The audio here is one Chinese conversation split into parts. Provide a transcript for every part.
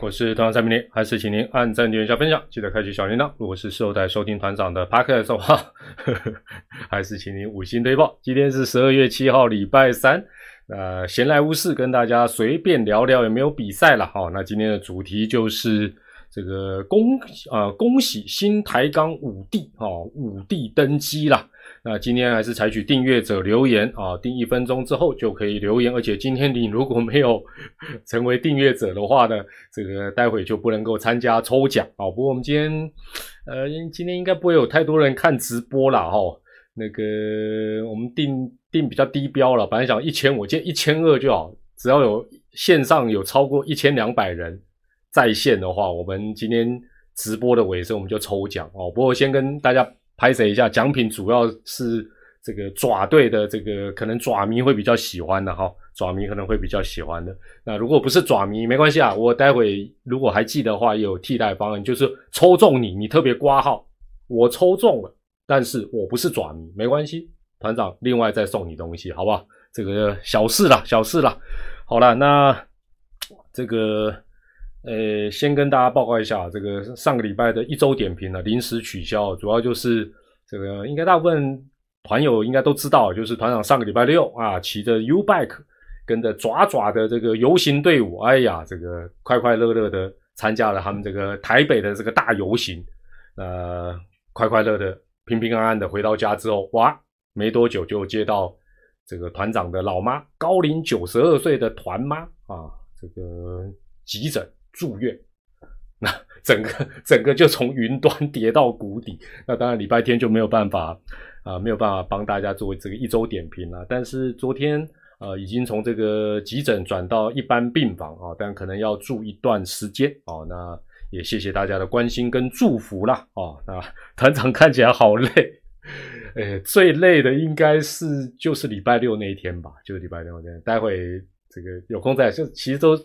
我是团长蔡明林，还是请您按赞、点一下、分享，记得开启小铃铛。如果是事后在收听团长的 podcast 的话，还是请您五星推报。今天是十二月七号，礼拜三，呃，闲来无事，跟大家随便聊聊有没有比赛了哈。那今天的主题就是这个恭啊恭喜新台钢五帝哦，五帝登基了。那今天还是采取订阅者留言啊，订一分钟之后就可以留言，而且今天你如果没有 成为订阅者的话呢，这个待会就不能够参加抽奖啊。不过我们今天呃，今天应该不会有太多人看直播了哈。那个我们定定比较低标了，本来想一千，我建一千二就好，只要有线上有超过一千两百人在线的话，我们今天直播的尾声我们就抽奖哦。不过先跟大家。拍摄一下，奖品主要是这个爪队的这个，可能爪迷会比较喜欢的哈，爪迷可能会比较喜欢的。那如果不是爪迷，没关系啊，我待会如果还记得的话，有替代方案，就是抽中你，你特别挂号，我抽中了，但是我不是爪迷，没关系，团长另外再送你东西，好不好？这个小事了，小事了。好了，那这个。呃，先跟大家报告一下，这个上个礼拜的一周点评呢，临时取消，主要就是这个应该大部分团友应该都知道，就是团长上个礼拜六啊，骑着 U bike 跟着爪爪的这个游行队伍，哎呀，这个快快乐乐的参加了他们这个台北的这个大游行，呃，快快乐的平平安安的回到家之后，哇，没多久就接到这个团长的老妈，高龄九十二岁的团妈啊，这个急诊。住院，那整个整个就从云端跌到谷底。那当然礼拜天就没有办法啊，没有办法帮大家做这个一周点评了。但是昨天呃，已经从这个急诊转到一般病房啊，但可能要住一段时间哦。那也谢谢大家的关心跟祝福啦哦。那 团长看起来好累，呃，最累的应该是就是礼拜六那一天吧，就是礼拜六那天。待会这个有空再就其实都。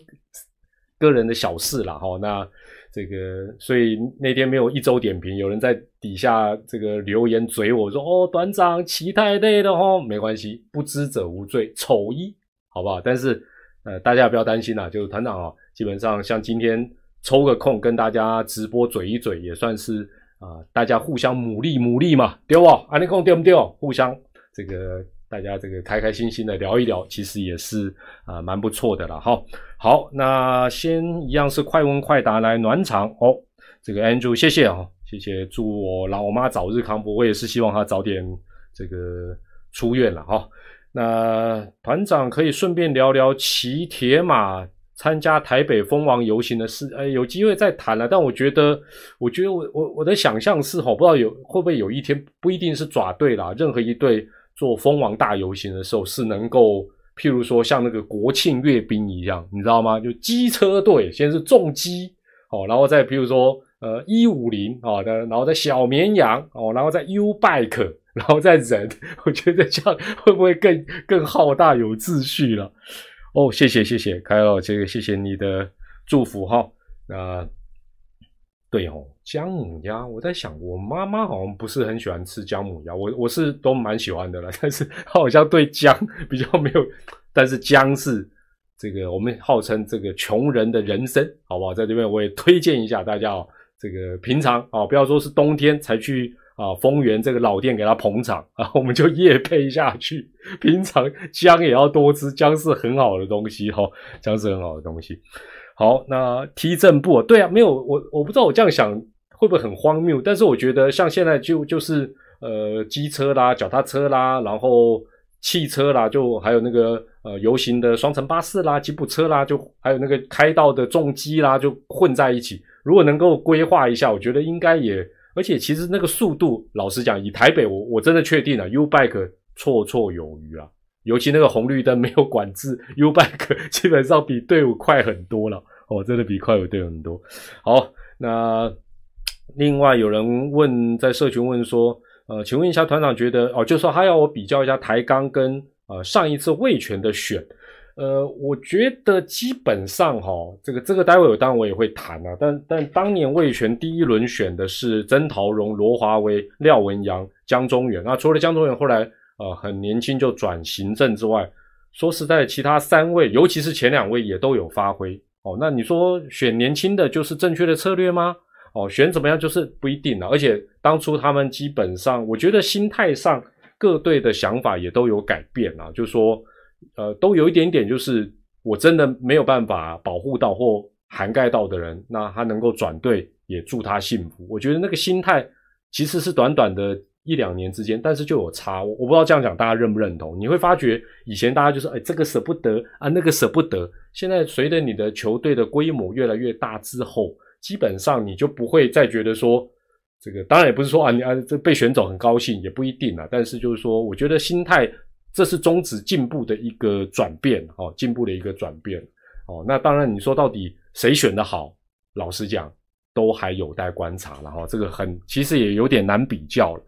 个人的小事了哈，那这个所以那天没有一周点评，有人在底下这个留言嘴我说哦，团长骑太累了哈，没关系，不知者无罪，丑一好不好？但是呃，大家不要担心啦，就是团长啊，基本上像今天抽个空跟大家直播嘴一嘴，也算是啊，大家互相努力努力嘛，对不？安利空对不对？互相这个。大家这个开开心心的聊一聊，其实也是啊蛮不错的了哈。好，那先一样是快问快答来暖场哦。这个 Andrew，谢谢啊，谢谢，祝我老妈早日康复。我也是希望她早点这个出院了哈。那团长可以顺便聊聊骑铁马参加台北蜂王游行的事，哎，有机会再谈了。但我觉得，我觉得我我我的想象是哈，不知道有会不会有一天不一定是爪队啦，任何一队。做蜂王大游行的时候，是能够，譬如说像那个国庆阅兵一样，你知道吗？就机车队先是重机，哦，然后再譬如说，呃，一五零，好的，然后再小绵羊，哦，然后再 U bike，然后再人，我觉得这样会不会更更浩大有秩序了？哦，谢谢谢谢，开了这个谢谢你的祝福哈，那。对哦，姜母鸭，我在想，我妈妈好像不是很喜欢吃姜母鸭，我我是都蛮喜欢的了，但是她好像对姜 比较没有，但是姜是这个我们号称这个穷人的人参，好不好？在这边我也推荐一下大家哦，这个平常啊，不要说是冬天才去啊丰源这个老店给他捧场啊，我们就夜配下去，平常姜也要多吃，姜是很好的东西哈，姜是很好的东西。好，那踢正步，对啊，没有我，我不知道我这样想会不会很荒谬，但是我觉得像现在就就是呃机车啦、脚踏车啦，然后汽车啦，就还有那个呃游行的双层巴士啦、吉普车啦，就还有那个开道的重机啦，就混在一起。如果能够规划一下，我觉得应该也，而且其实那个速度，老实讲，以台北我我真的确定了，U bike 绰绰有余啊。尤其那个红绿灯没有管制，U bike 基本上比队伍快很多了哦，真的比快伍队很多。好，那另外有人问，在社群问说，呃，请问一下团长觉得哦，就说他要我比较一下台钢跟呃上一次魏权的选，呃，我觉得基本上哈，这个这个待会有当然我也会谈啊，但但当年魏权第一轮选的是曾桃荣、罗华威、廖文阳、江中远，那除了江中远后来。呃，很年轻就转行政之外，说实在，其他三位，尤其是前两位也都有发挥哦，那你说选年轻的就是正确的策略吗？哦，选怎么样就是不一定了。而且当初他们基本上，我觉得心态上各队的想法也都有改变啊，就说呃，都有一点点，就是我真的没有办法保护到或涵盖到的人，那他能够转队，也祝他幸福。我觉得那个心态其实是短短的一两年之间，但是就有差。我我不知道这样讲大家认不认同？你会发觉以前大家就是哎这个舍不得啊，那个舍不得。现在随着你的球队的规模越来越大之后。基本上你就不会再觉得说，这个当然也不是说啊，你啊这被选走很高兴，也不一定啊。但是就是说，我觉得心态这是终止进步的一个转变哦，进步的一个转变哦。那当然你说到底谁选的好，老实讲都还有待观察了哈。这个很其实也有点难比较了。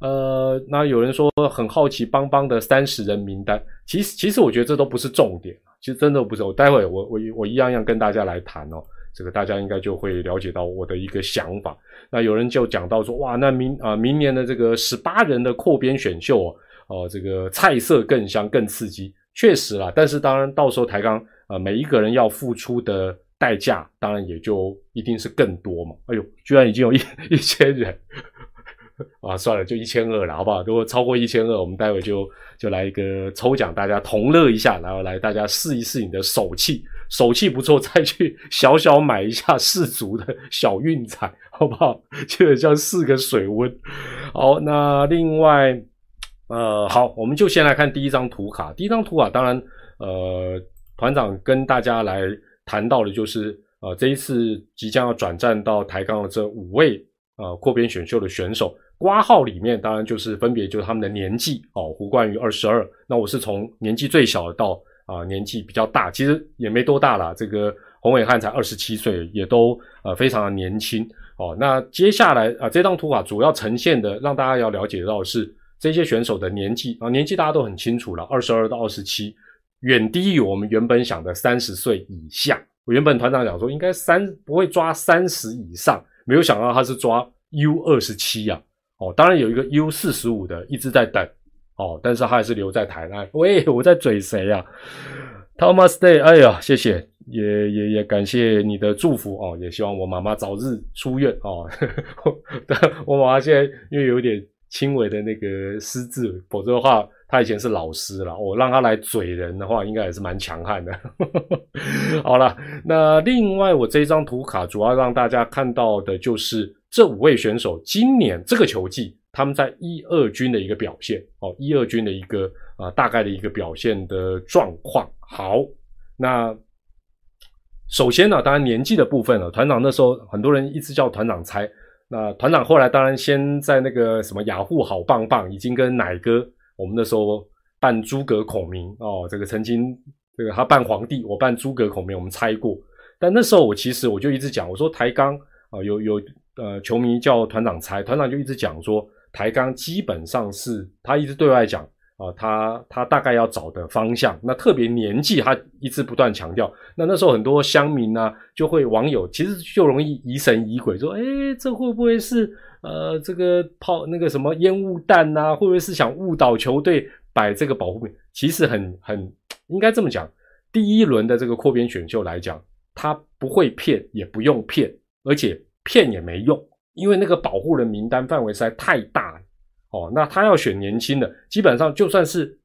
呃，那有人说很好奇邦邦的三十人名单，其实其实我觉得这都不是重点，其实真的不是。我待会我我我一样样跟大家来谈哦。这个大家应该就会了解到我的一个想法。那有人就讲到说，哇，那明啊明年的这个十八人的扩编选秀哦，哦，这个菜色更香更刺激，确实啦。但是当然到时候台钢啊每一个人要付出的代价，当然也就一定是更多嘛。哎呦，居然已经有一 一千人 啊，算了，就一千二了，好不好？如果超过一千二，我们待会就就来一个抽奖，大家同乐一下，然后来大家试一试你的手气。手气不错，再去 小小买一下四足的小运彩，好不好？基本上四个水温。好，那另外，呃，好，我们就先来看第一张图卡。第一张图卡，当然，呃，团长跟大家来谈到的，就是呃，这一次即将要转战到台钢的这五位呃扩编选秀的选手，挂号里面，当然就是分别就是他们的年纪哦。胡冠宇二十二，那我是从年纪最小到。啊，年纪比较大，其实也没多大了。这个洪伟汉才二十七岁，也都呃非常的年轻哦。那接下来啊，这张图啊主要呈现的，让大家要了解到是这些选手的年纪啊，年纪大家都很清楚了，二十二到二十七，远低于我们原本想的三十岁以下。我原本团长讲说应该三不会抓三十以上，没有想到他是抓 U 二十七呀。哦，当然有一个 U 四十五的一直在等。哦，但是他还是留在台湾。喂，我在嘴谁呀？Thomas Day，哎呀，谢谢，也也也感谢你的祝福哦，也希望我妈妈早日出院哦。我妈妈现在因为有点轻微的那个失智，否则的话，她以前是老师了。我让她来嘴人的话，应该也是蛮强悍的。好了，那另外我这张图卡主要让大家看到的就是这五位选手今年这个球季。他们在一二军的一个表现哦，一二军的一个啊大概的一个表现的状况。好，那首先呢，当然年纪的部分了。团长那时候很多人一直叫团长猜，那团长后来当然先在那个什么雅虎好棒棒已经跟奶哥，我们那时候扮诸葛孔明哦，这个曾经这个他扮皇帝，我扮诸葛孔明，我们猜过。但那时候我其实我就一直讲，我说台钢啊有有呃球迷叫团长猜，团长就一直讲说。台钢基本上是他一直对外讲啊，他他大概要找的方向，那特别年纪，他一直不断强调。那那时候很多乡民呢，就会网友其实就容易疑神疑鬼，说，哎，这会不会是呃这个炮那个什么烟雾弹呐？会不会是想误导球队摆这个保护品？其实很很应该这么讲，第一轮的这个扩编选秀来讲，他不会骗，也不用骗，而且骗也没用。因为那个保护人名单范围实在太大了哦，那他要选年轻的，基本上就算是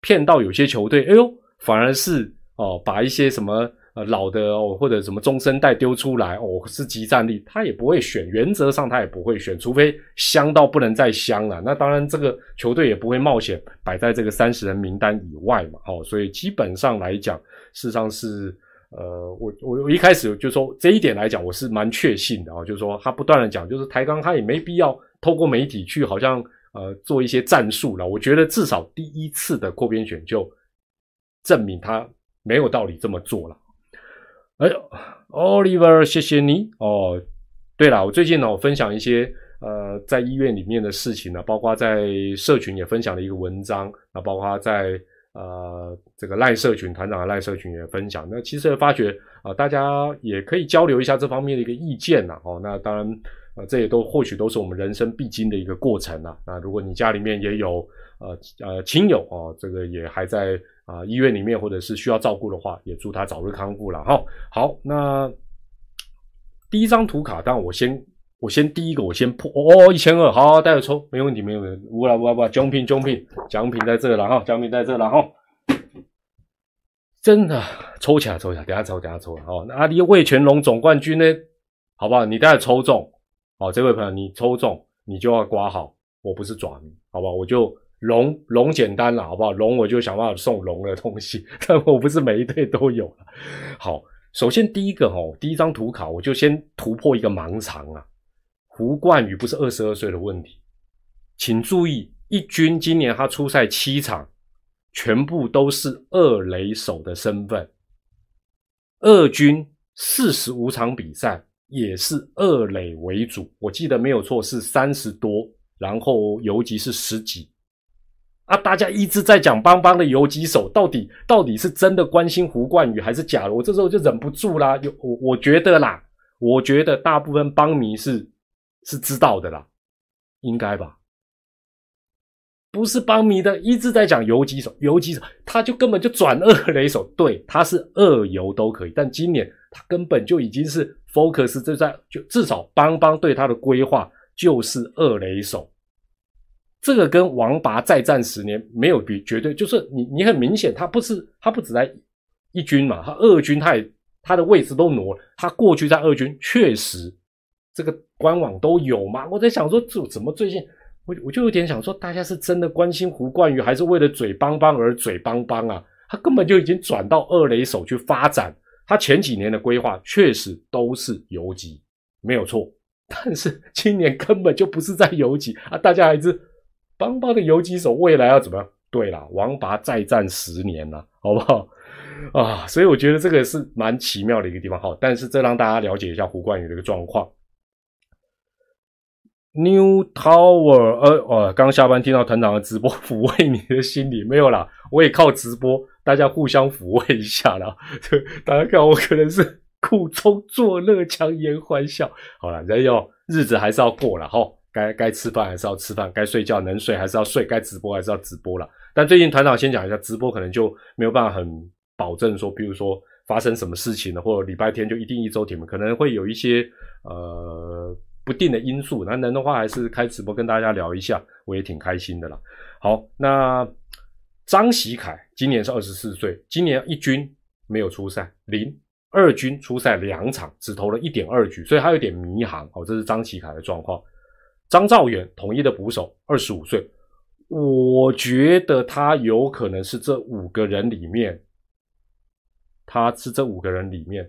骗到有些球队，哎呦，反而是哦，把一些什么呃老的哦或者什么中生代丢出来哦是集战力，他也不会选，原则上他也不会选，除非香到不能再香了。那当然这个球队也不会冒险摆在这个三十人名单以外嘛，哦，所以基本上来讲，事实上是。呃，我我我一开始就说这一点来讲，我是蛮确信的啊，就是说他不断的讲，就是台钢他也没必要透过媒体去好像呃做一些战术了。我觉得至少第一次的扩编选就证明他没有道理这么做了。哎，Oliver，谢谢你哦。对了，我最近呢，我分享一些呃在医院里面的事情呢，包括在社群也分享了一个文章，那包括在。呃，这个赖社群团长的赖社群也分享，那其实发觉啊，大家也可以交流一下这方面的一个意见呐。哦，那当然，呃，这也都或许都是我们人生必经的一个过程啊。那如果你家里面也有呃呃亲友哦，这个也还在啊医院里面或者是需要照顾的话，也祝他早日康复了哈。好，那第一张图卡，当然我先我先第一个我先破哦，一千二，好，待会抽，没问题，没问题，无啦无啦无啦，奖品奖品奖品在这了哈，奖品在这了哈。真的抽起来抽起来，等下抽等下抽哦。那阿迪魏全龙总冠军呢？好不好？你待会抽中哦，这位朋友你抽中，你就要刮好。我不是爪迷，好不好？我就龙龙简单了，好不好？龙我就想办法送龙的东西，但我不是每一队都有了。好，首先第一个哦，第一张图卡我就先突破一个盲肠啊。胡冠宇不是二十二岁的问题，请注意，一军今年他出赛七场。全部都是二垒手的身份，二军四十五场比赛也是二垒为主，我记得没有错是三十多，然后游击是十几。啊，大家一直在讲邦邦的游击手，到底到底是真的关心胡冠宇还是假的？我这时候就忍不住啦，有我我觉得啦，我觉得大部分邦迷是是知道的啦，应该吧。不是邦迷的，一直在讲游击手，游击手他就根本就转二垒手，对，他是二游都可以，但今年他根本就已经是 focus 就在就至少邦邦对他的规划就是二垒手，这个跟王拔再战十年没有比绝对，就是你你很明显他不是他不止在一军嘛，他二军他也他的位置都挪了，他过去在二军确实这个官网都有嘛，我在想说这怎么最近。我我就有点想说，大家是真的关心胡冠宇，还是为了嘴邦邦而嘴邦邦啊？他根本就已经转到二垒手去发展。他前几年的规划确实都是游击，没有错。但是今年根本就不是在游击啊！大家还是邦邦的游击手，未来要怎么样？对了，王拔再战十年了，好不好？啊，所以我觉得这个是蛮奇妙的一个地方。好，但是这让大家了解一下胡冠宇的一个状况。New Tower，呃，哦，刚下班听到团长的直播，抚慰你的心理没有啦？我也靠直播，大家互相抚慰一下啦。大家看我可能是苦中作乐，强颜欢笑。好了，人要日子还是要过了哈，该该吃饭还是要吃饭，该睡觉能睡还是要睡，该直播还是要直播了。但最近团长先讲一下，直播可能就没有办法很保证说，比如说发生什么事情了，或者礼拜天就一定一周停可能会有一些呃。不定的因素，那能的话还是开直播跟大家聊一下，我也挺开心的啦。好，那张喜凯今年是二十四岁，今年一军没有出赛，零二军出赛两场，只投了一点二局，所以他有点迷航。哦，这是张喜凯的状况。张兆远统一的捕手，二十五岁，我觉得他有可能是这五个人里面，他是这五个人里面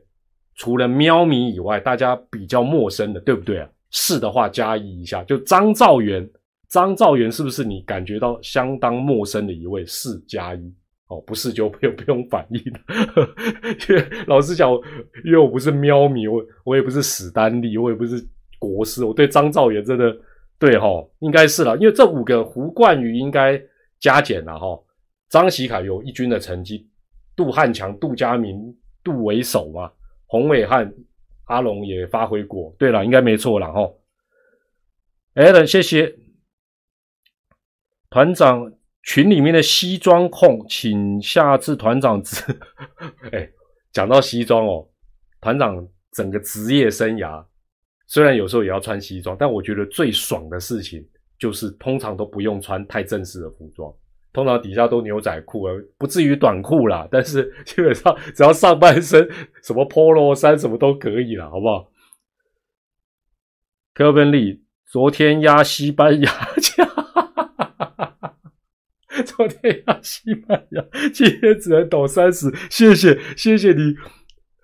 除了喵咪以外，大家比较陌生的，对不对啊？是的话加一一下，就张兆元，张兆元是不是你感觉到相当陌生的一位？是加一哦，不是就 不用不用反应了。因为老实讲，因为我不是喵迷，我我也不是史丹利，我也不是国师，我对张兆元真的对哈，应该是了。因为这五个胡冠宇应该加减了哈。张喜凯有一军的成绩，杜汉强、杜家明、杜为首嘛，洪伟汉。阿龙也发挥过，对了，应该没错了哈。Allen，谢谢团长群里面的西装控，请下次团长职。哎，讲到西装哦，团长整个职业生涯，虽然有时候也要穿西装，但我觉得最爽的事情就是通常都不用穿太正式的服装。通常底下都牛仔裤，而不至于短裤啦。但是基本上只要上半身什么 polo 衫什么都可以了，好不好？科芬利昨天压西班牙，昨天压西班牙，今天只能抖三十。谢谢谢谢你，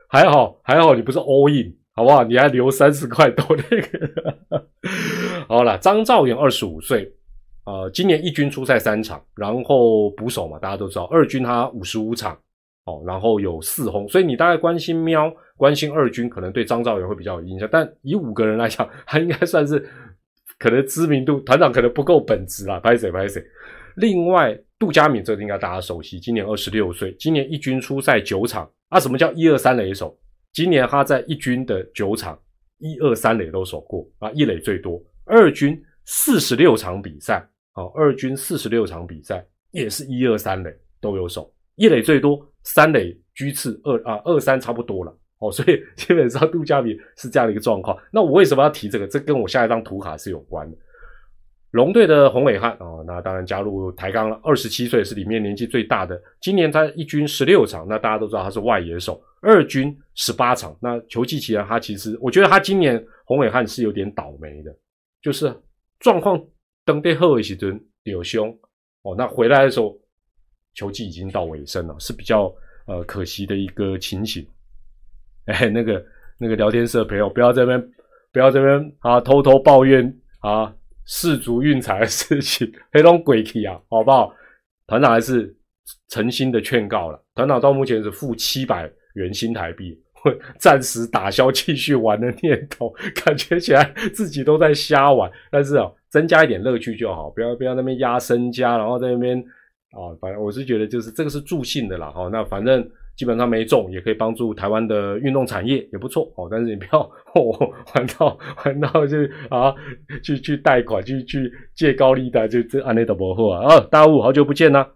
还好还好你不是 all in，好不好？你还留三十块抖那个。好了，张兆元二十五岁。呃，今年一军出赛三场，然后捕手嘛，大家都知道，二军他五十五场，哦，然后有四轰，所以你大概关心喵，关心二军，可能对张兆元会比较有印象。但以五个人来讲，他应该算是可能知名度，团长可能不够本职啦，拍谁拍谁。另外，杜佳敏这个应该大家熟悉，今年二十六岁，今年一军出赛九场啊。什么叫一二三垒手？今年他在一军的九场，一二三垒都守过啊，一垒最多。二军四十六场比赛，哦，二军四十六场比赛也是一二三垒都有守，一垒最多，三垒居次，二啊二三差不多了。哦，所以 基本上杜家明是这样的一个状况。那我为什么要提这个？这跟我下一张图卡是有关的。龙队的洪伟汉哦，那当然加入台钢了，二十七岁是里面年纪最大的。今年他一军十六场，那大家都知道他是外野手。二军十八场，那球季期间他其实，我觉得他今年洪伟汉是有点倒霉的，就是状况登对后一时阵有凶哦，那回来的时候球季已经到尾声了，是比较呃可惜的一个情形。哎，那个那个聊天室的朋友，不要这边不要这边啊，偷偷抱怨啊，世足运彩的事情，黑龙鬼气啊，好不好？团长还是诚心的劝告了，团长到目前是负七百元新台币，会暂时打消继续玩的念头，感觉起来自己都在瞎玩，但是啊，增加一点乐趣就好，不要不要那边压身家，然后在那边啊，反正我是觉得就是这个是助兴的啦，哈，那反正。基本上没中，也可以帮助台湾的运动产业，也不错哦。但是你不要哦玩到玩到就啊，去去贷款，去去借高利贷，就这安内的伯后啊。啊，大雾，好久不见啦！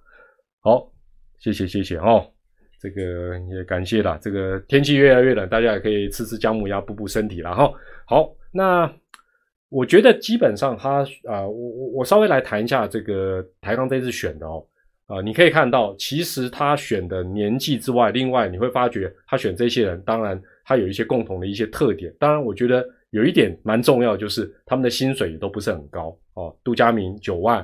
好，谢谢谢谢哦。这个也感谢啦。这个天气越来越冷，大家也可以吃吃姜母鸭，补补身体了哈。好，那我觉得基本上他啊，我我我稍微来谈一下这个台钢这次选的哦。啊，你可以看到，其实他选的年纪之外，另外你会发觉他选这些人，当然他有一些共同的一些特点。当然，我觉得有一点蛮重要，就是他们的薪水也都不是很高哦。杜佳明九万，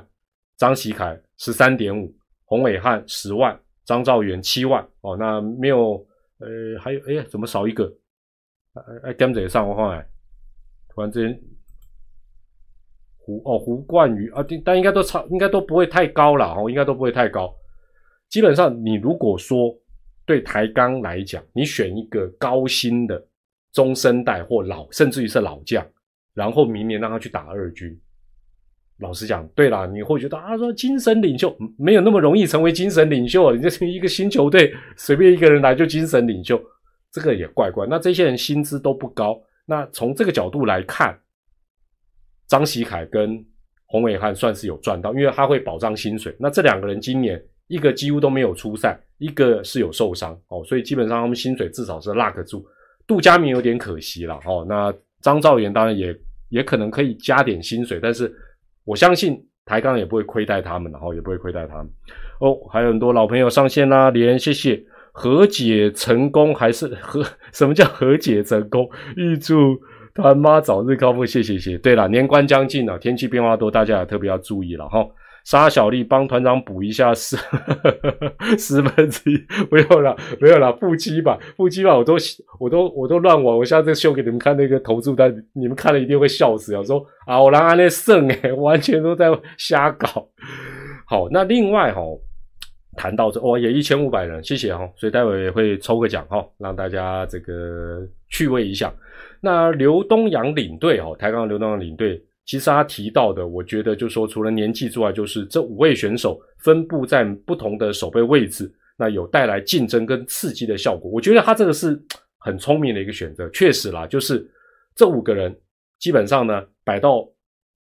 张喜凯十三点五，洪伟汉十万，张兆元七万哦。那没有，呃，还有，哎呀，怎么少一个？哎哎，跟着上我来，突然之间。胡哦，胡冠宇啊，但应该都差，应该都不会太高了哦，应该都不会太高。基本上，你如果说对台钢来讲，你选一个高薪的中生代或老，甚至于是老将，然后明年让他去打二军，老实讲，对啦，你会觉得啊，说精神领袖没有那么容易成为精神领袖，你这一个新球队随便一个人来就精神领袖，这个也怪怪。那这些人薪资都不高，那从这个角度来看。张喜凯跟洪伟汉算是有赚到，因为他会保障薪水。那这两个人今年一个几乎都没有出赛，一个是有受伤哦，所以基本上他们薪水至少是 lock 住。杜佳明有点可惜了哦。那张兆元当然也也可能可以加点薪水，但是我相信台钢也不会亏待他们，然后也不会亏待他们哦。还有很多老朋友上线啦，连谢谢和解成功还是和什么叫和解成功？预祝。他妈早日康复，谢谢谢。对了，年关将近了，天气变化多，大家也特别要注意了哈。沙小丽帮团长补一下十十分之一，没有了，没有了，腹肌吧，腹肌吧，我都我都我都乱玩，我下次秀给你们看那个投注单，你们看了一定会笑死啊！说啊，我让安那胜诶，完全都在瞎搞。好，那另外哈，谈到这哦，也一千五百人，谢谢哈，所以待会也会抽个奖哈，让大家这个趣味一下。那刘东阳领队哦，台钢刘东阳领队，其实他提到的，我觉得就是说，除了年纪之外，就是这五位选手分布在不同的守备位置，那有带来竞争跟刺激的效果。我觉得他这个是很聪明的一个选择，确实啦，就是这五个人基本上呢摆到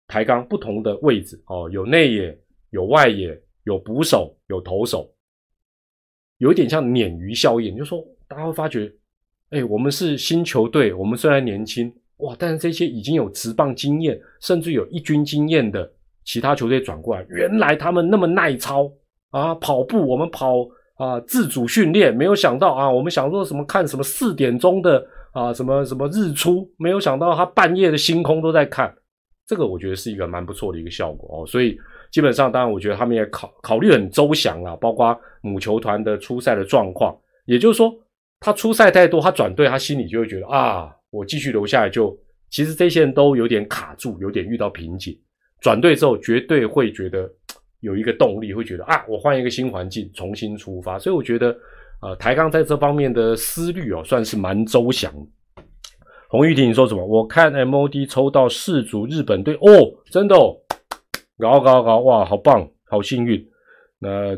台钢不同的位置哦，有内野，有外野，有捕手，有投手，有点像鲶鱼效应，就是说大家会发觉。哎，我们是新球队，我们虽然年轻哇，但是这些已经有职棒经验，甚至有一军经验的其他球队转过来，原来他们那么耐操啊！跑步我们跑啊，自主训练，没有想到啊，我们想说什么看什么四点钟的啊，什么什么日出，没有想到他半夜的星空都在看，这个我觉得是一个蛮不错的一个效果哦。所以基本上，当然我觉得他们也考考虑很周详啊，包括母球团的出赛的状况，也就是说。他出赛太多，他转队，他心里就会觉得啊，我继续留下来就，其实这些人都有点卡住，有点遇到瓶颈。转队之后，绝对会觉得有一个动力，会觉得啊，我换一个新环境，重新出发。所以我觉得，呃，台钢在这方面的思虑哦，算是蛮周详。洪玉婷，你说什么？我看 MOD 抽到四组日本队哦，真的哦，搞搞搞，哇，好棒，好幸运。那。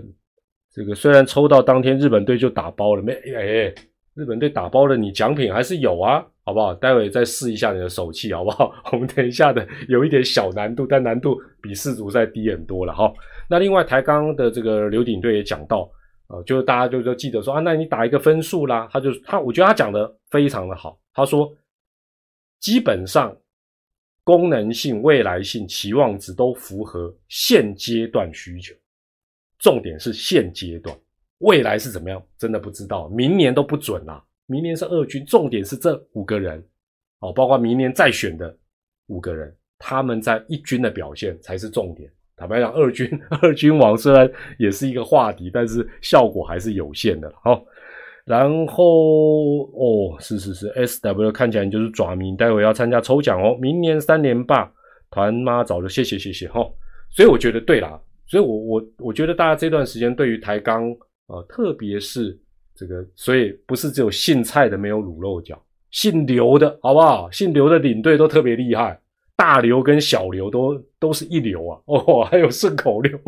这个虽然抽到当天日本队就打包了，没哎，日本队打包了，你奖品还是有啊，好不好？待会再试一下你的手气，好不好？我们等一下的有一点小难度，但难度比世足赛低很多了哈。那另外台钢的这个刘鼎队也讲到，呃，就是大家就就记得说啊，那你打一个分数啦，他就他，我觉得他讲的非常的好。他说，基本上功能性、未来性、期望值都符合现阶段需求，重点是现阶段，未来是怎么样，真的不知道，明年都不准啦。明年是二军，重点是这五个人，哦，包括明年再选的五个人，他们在一军的表现才是重点。坦白讲，二军 二军王虽然也是一个话题，但是效果还是有限的。好，然后哦，是是是，S W 看起来就是爪迷，待会要参加抽奖哦。明年三连霸，团妈早就谢谢谢谢哈。所以我觉得对啦，所以我我我觉得大家这段时间对于台钢啊，特别是。这个，所以不是只有姓蔡的没有卤肉脚，姓刘的好不好？姓刘的领队都特别厉害，大刘跟小刘都都是一流啊！哦，还有顺口溜，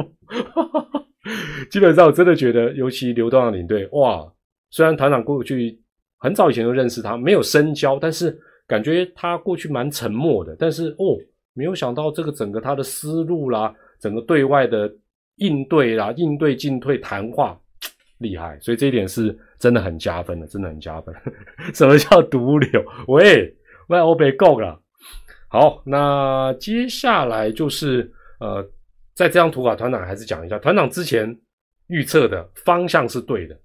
基本上我真的觉得，尤其刘东阳领队，哇！虽然团长过去很早以前就认识他，没有深交，但是感觉他过去蛮沉默的。但是哦，没有想到这个整个他的思路啦，整个对外的应对啦，应对进退谈话。厉害，所以这一点是真的很加分的，真的很加分。什么叫毒瘤？喂，喂，我被够了。好，那接下来就是呃，在这张图卡，团长还是讲一下，团长之前预测的方向是对的。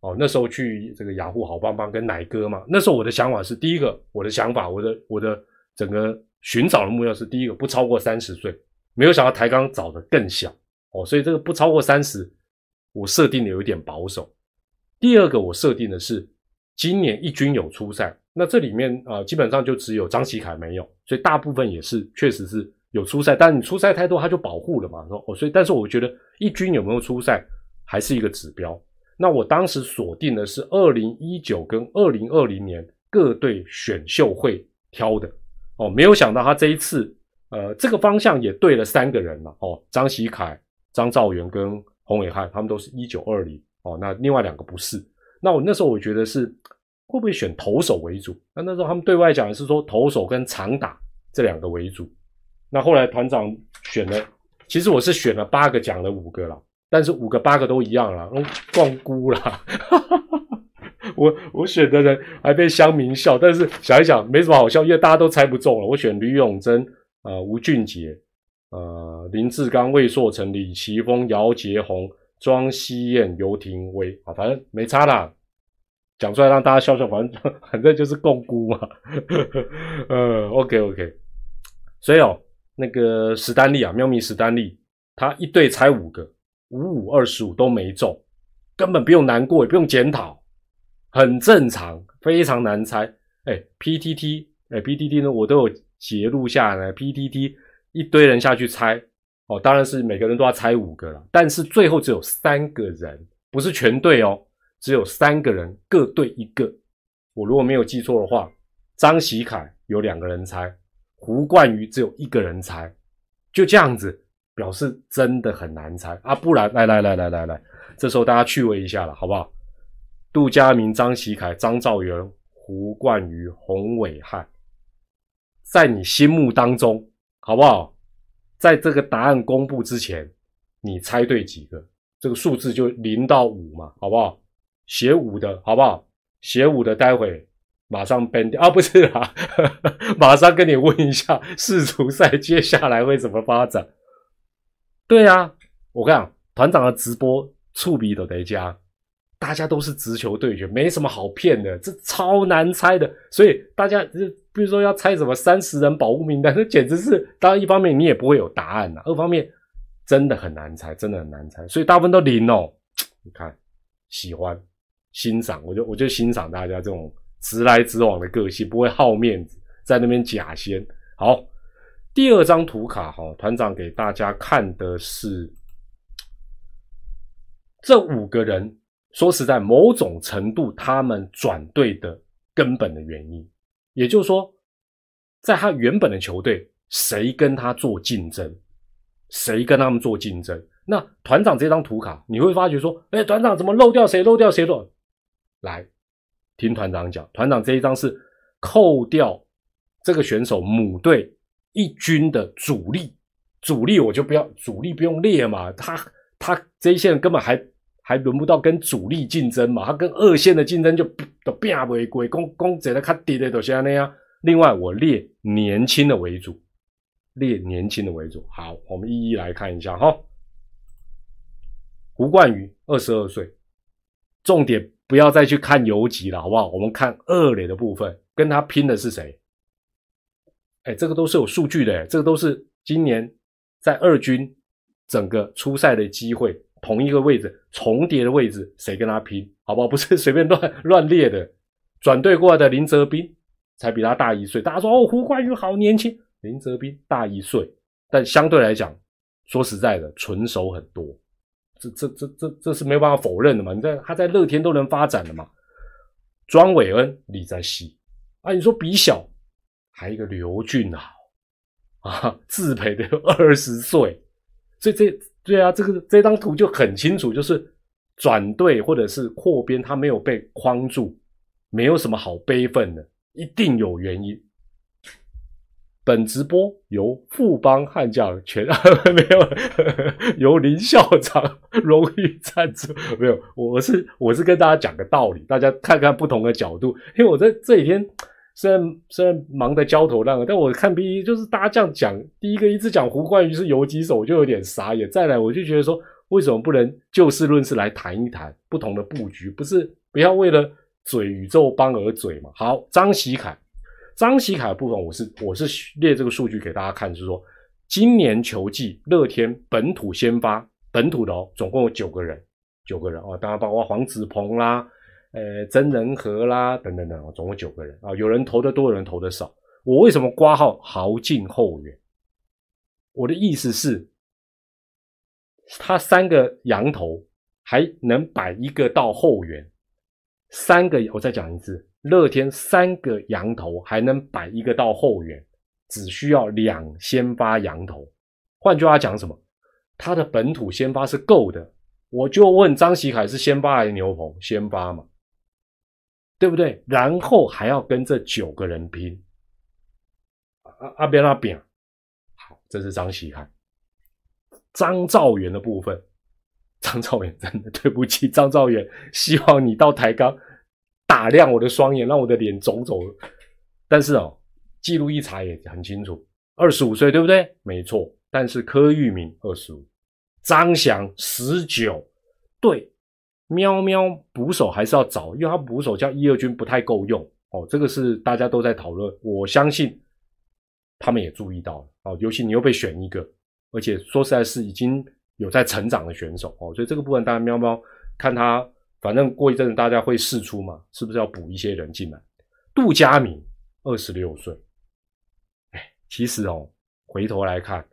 哦，那时候去这个雅虎好棒棒跟奶哥嘛，那时候我的想法是，第一个，我的想法，我的我的整个寻找的目标是，第一个不超过三十岁，没有想到抬杠找的更小哦，所以这个不超过三十。我设定的有一点保守。第二个，我设定的是今年一军有出赛，那这里面啊，基本上就只有张启凯没有，所以大部分也是确实是有出赛，但你出赛太多，他就保护了嘛。哦，所以但是我觉得一军有没有出赛还是一个指标。那我当时锁定的是二零一九跟二零二零年各队选秀会挑的哦，没有想到他这一次呃这个方向也对了三个人了哦，张喜凯、张兆元跟。洪伟汉他们都是一九二零哦，那另外两个不是。那我那时候我觉得是会不会选投手为主？那那时候他们对外讲的是说投手跟长打这两个为主。那后来团长选了，其实我是选了八个，讲了五个了，但是五个八个都一样了，光估了。我我选的人还被乡民笑，但是想一想没什么好笑，因为大家都猜不中了。我选吕永贞啊，吴俊杰。呃，林志刚、魏硕成、李奇峰、姚杰宏、庄希燕、尤廷威啊，反正没差啦，讲出来让大家笑笑，反正 反正就是共估嘛。呃，OK OK，所以哦，那个史丹利啊，喵咪史丹利，他一队猜五个，五五二十五都没中，根本不用难过，也不用检讨，很正常，非常难猜。哎，PTT，哎，PTT 呢，我都有截录下来，PTT。一堆人下去猜，哦，当然是每个人都要猜五个了，但是最后只有三个人，不是全队哦，只有三个人各对一个。我如果没有记错的话，张喜凯有两个人猜，胡冠宇只有一个人猜，就这样子，表示真的很难猜啊！不然，来来来来来来，这时候大家趣味一下了，好不好？杜佳明、张喜凯、张兆元、胡冠宇、洪伟汉，在你心目当中。好不好？在这个答案公布之前，你猜对几个？这个数字就零到五嘛，好不好？写五的好不好？写五的，待会马上 ban 掉啊！不是啊，马上跟你问一下世足赛接下来会怎么发展？对啊，我跟你讲，团长的直播触笔都得加，大家都是直球对决，没什么好骗的，这超难猜的，所以大家就。比如说要猜什么三十人保护名单，那简直是当然一方面你也不会有答案呐，二方面真的很难猜，真的很难猜，所以大部分都零哦。你看，喜欢欣赏，我就我就欣赏大家这种直来直往的个性，不会好面子，在那边假仙。好，第二张图卡哈，团长给大家看的是这五个人，说实在，某种程度他们转队的根本的原因。也就是说，在他原本的球队，谁跟他做竞争，谁跟他们做竞争？那团长这张图卡，你会发觉说，哎，团长怎么漏掉谁？漏掉谁了？来听团长讲，团长这一张是扣掉这个选手母队一军的主力，主力我就不要主力不用列嘛，他他这一线根本还还轮不到跟主力竞争嘛，他跟二线的竞争就都变为贵，公公只能看跌的都像那样。另外我列年轻的为主，列年轻的为主。好，我们一一来看一下哈。胡冠宇二十二岁，重点不要再去看游击了，好不好？我们看二垒的部分，跟他拼的是谁？哎，这个都是有数据的，这个都是今年在二军整个出赛的机会，同一个位置重叠的位置，谁跟他拼？好不好？不是随便乱乱列的。转队过来的林哲斌才比他大一岁，大家说哦，胡冠宇好年轻，林哲斌大一岁，但相对来讲，说实在的，纯熟很多。这这这这这是没有办法否认的嘛？你在他在乐天都能发展的嘛？庄伟恩、李在熙啊，你说比小，还一个刘俊豪啊，自培的二十岁，所以这对啊，这个这张图就很清楚，就是转队或者是扩编，他没有被框住，没有什么好悲愤的，一定有原因。本直播由富邦悍将全 没有由林校长荣誉赞助，没有，我是我是跟大家讲个道理，大家看看不同的角度。因为我在这几天虽然虽然忙得焦头烂额，但我看 B 一就是大家这样讲，第一个一直讲胡冠宇是游击手，我就有点傻眼。再来，我就觉得说，为什么不能就事论事来谈一谈不同的布局？不是不要为了嘴宇宙帮而嘴嘛？好，张喜凯。张喜凯的部分，我是我是列这个数据给大家看，是说今年球季乐天本土先发本土的哦，总共有九个人，九个人哦，当然包括黄子鹏啦，呃，曾仁和啦等等等，总共九个人啊，有人投的多，有人投的少。我为什么挂号豪进后援？我的意思是，他三个羊头还能摆一个到后援，三个我再讲一次。乐天三个羊头还能摆一个到后援，只需要两先发羊头。换句话讲，什么？他的本土先发是够的。我就问张喜凯是先发还是牛棚？先发嘛，对不对？然后还要跟这九个人拼。阿阿边那边，好，这是张喜汉。张兆元的部分，张兆元真的 对不起，张兆元，希望你到台钢。打亮我的双眼，让我的脸肿肿。但是哦，记录一查也很清楚，二十五岁，对不对？没错。但是柯玉明二十五，张翔十九，对，喵喵捕手还是要找，因为他捕手叫一二军不太够用哦。这个是大家都在讨论，我相信他们也注意到了哦。尤其你又被选一个，而且说实在是已经有在成长的选手哦，所以这个部分当然喵喵看他。反正过一阵子大家会试出嘛，是不是要补一些人进来？杜佳明二十六岁，哎，其实哦，回头来看，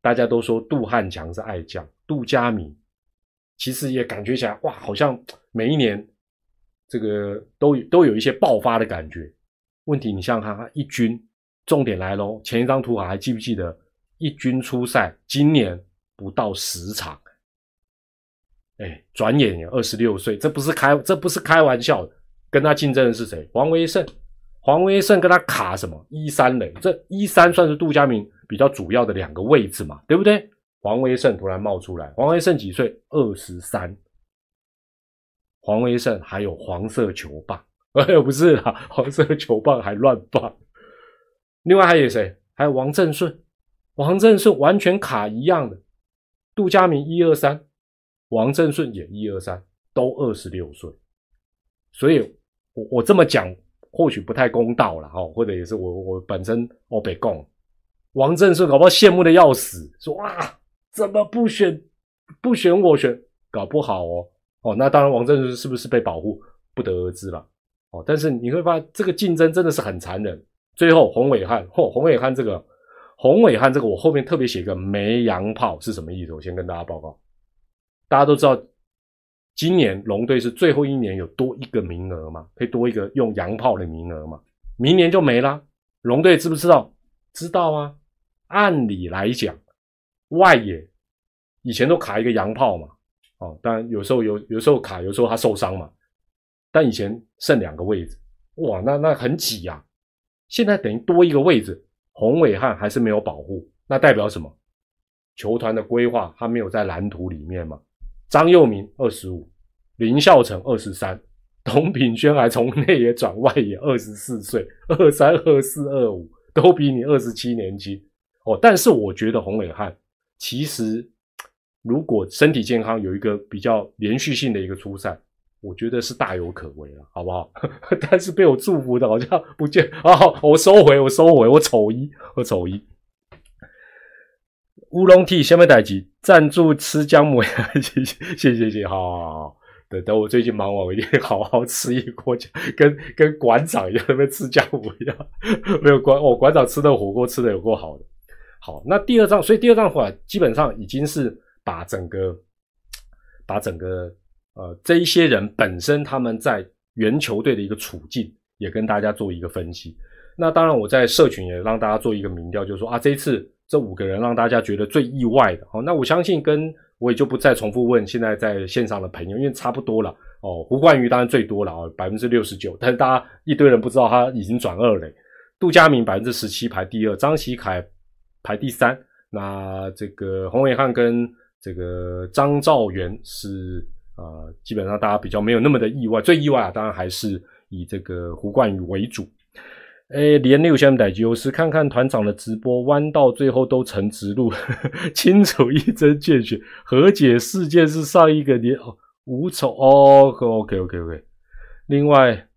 大家都说杜汉强是爱将，杜佳明其实也感觉起来哇，好像每一年这个都都有一些爆发的感觉。问题你像他，一军重点来喽，前一张图还记不记得？一军出赛今年不到十场。哎，转眼也二十六岁，这不是开这不是开玩笑的。跟他竞争的是谁？黄威胜，黄威胜跟他卡什么？一三垒，这一三算是杜佳明比较主要的两个位置嘛，对不对？黄威胜突然冒出来，黄威胜几岁？二十三。黄威胜还有黄色球棒，哎呦，不是啦，黄色球棒还乱放。另外还有谁？还有王正顺，王正顺完全卡一样的。杜佳明一二三。王正顺也一二三都二十六岁，所以我我这么讲或许不太公道了哈，或者也是我我本身我被供王正顺搞不好羡慕的要死，说哇怎么不选不选我选，搞不好哦哦那当然王振是不是被保护不得而知了哦，但是你会发现这个竞争真的是很残忍。最后洪伟汉嚯洪伟汉这个洪伟汉这个我后面特别写个没洋炮是什么意思？我先跟大家报告。大家都知道，今年龙队是最后一年有多一个名额嘛？可以多一个用洋炮的名额嘛？明年就没了。龙队知不知道？知道啊。按理来讲，外野以前都卡一个洋炮嘛。哦，当然有时候有，有时候卡，有时候他受伤嘛。但以前剩两个位置，哇，那那很挤呀。现在等于多一个位置，洪伟汉还是没有保护，那代表什么？球团的规划他没有在蓝图里面嘛？张佑铭二十五，林孝成二十三，董品轩还从内野转外野，二十四岁，二三二四二五都比你二十七年轻哦。但是我觉得洪伟汉其实如果身体健康，有一个比较连续性的一个出赛。我觉得是大有可为了，好不好？但是被我祝福的，好像不见啊！我收回，我收回，我丑一，我丑一。乌龙 T 下面代级赞助吃姜母鸭，谢谢谢谢谢谢，好好好。等等，我最近忙完，我一定好好吃一锅姜，跟跟馆长一样，那边吃姜母鸭。没有馆，我馆长吃的火锅吃的有够好的。好，那第二章，所以第二章的话，基本上已经是把整个把整个。呃，这一些人本身他们在原球队的一个处境，也跟大家做一个分析。那当然，我在社群也让大家做一个民调，就是说啊，这一次这五个人让大家觉得最意外的。好，那我相信跟我也就不再重复问现在在线上的朋友，因为差不多了。哦，胡冠宇当然最多了啊，百分之六十九。但是大家一堆人不知道他已经转二了。杜佳明百分之十七排第二，张喜凯排第三。那这个洪伟汉跟这个张兆元是。啊，基本上大家比较没有那么的意外，最意外啊，当然还是以这个胡冠宇为主。哎，连六千代有时看看团长的直播，弯到最后都成直路，清楚一针见血。和解事件是上一个年无丑哦，OK OK OK。另外，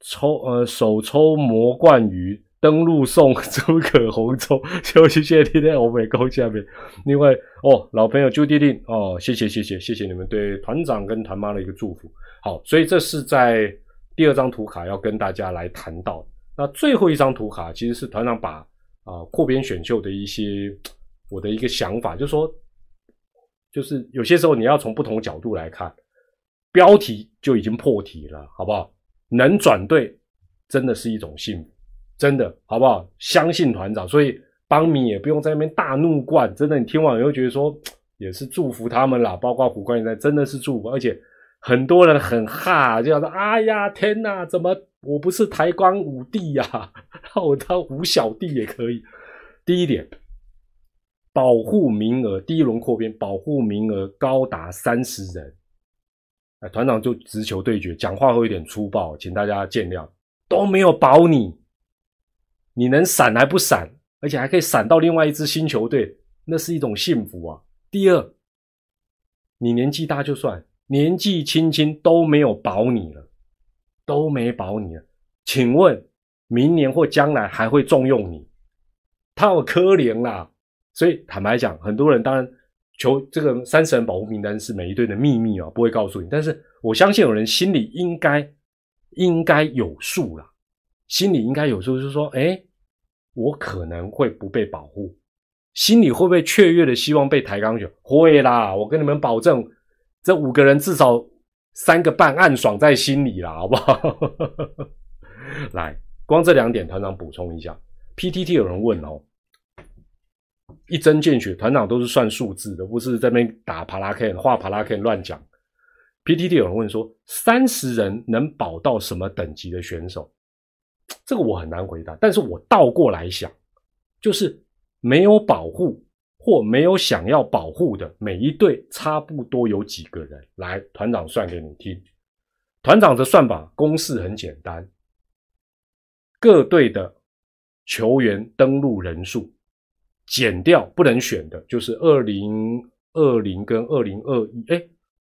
抽呃手抽魔冠鱼。登陆送诸葛红州，休息谢天天欧美高下面。另外哦，老朋友朱弟弟哦，谢谢谢谢谢谢你们对团长跟团妈的一个祝福。好，所以这是在第二张图卡要跟大家来谈到。那最后一张图卡其实是团长把啊扩编选秀的一些我的一个想法，就是说，就是有些时候你要从不同角度来看，标题就已经破题了，好不好？能转对真的是一种幸福。真的好不好？相信团长，所以邦米也不用在那边大怒灌。真的，你听完以后觉得说，也是祝福他们啦。包括胡冠宇在，真的是祝福。而且很多人很哈，就说：“哎呀，天哪，怎么我不是台光五弟呀？让我当五小弟也可以。”第一点，保护名额，第一轮扩编，保护名额高达三十人。哎，团长就直球对决，讲话会有点粗暴，请大家见谅。都没有保你。你能闪还不闪，而且还可以闪到另外一支新球队，那是一种幸福啊。第二，你年纪大就算，年纪轻轻都没有保你了，都没保你了。请问明年或将来还会重用你？他好可怜啦。所以坦白讲，很多人当然求这个三十人保护名单是每一队的秘密啊，不会告诉你。但是我相信有人心里应该应该有数了，心里应该有数，就是说，哎。我可能会不被保护，心里会不会雀跃的希望被抬杠去？会啦，我跟你们保证，这五个人至少三个半暗爽在心里啦，好不好？来，光这两点，团长补充一下。PTT 有人问哦，一针见血，团长都是算数字的，不是在那边打帕拉 K 画帕拉 K 乱讲。PTT 有人问说，三十人能保到什么等级的选手？这个我很难回答，但是我倒过来想，就是没有保护或没有想要保护的每一队，差不多有几个人？来，团长算给你听。团长的算法公式很简单，各队的球员登录人数减掉不能选的，就是二零二零跟二零二一。哎，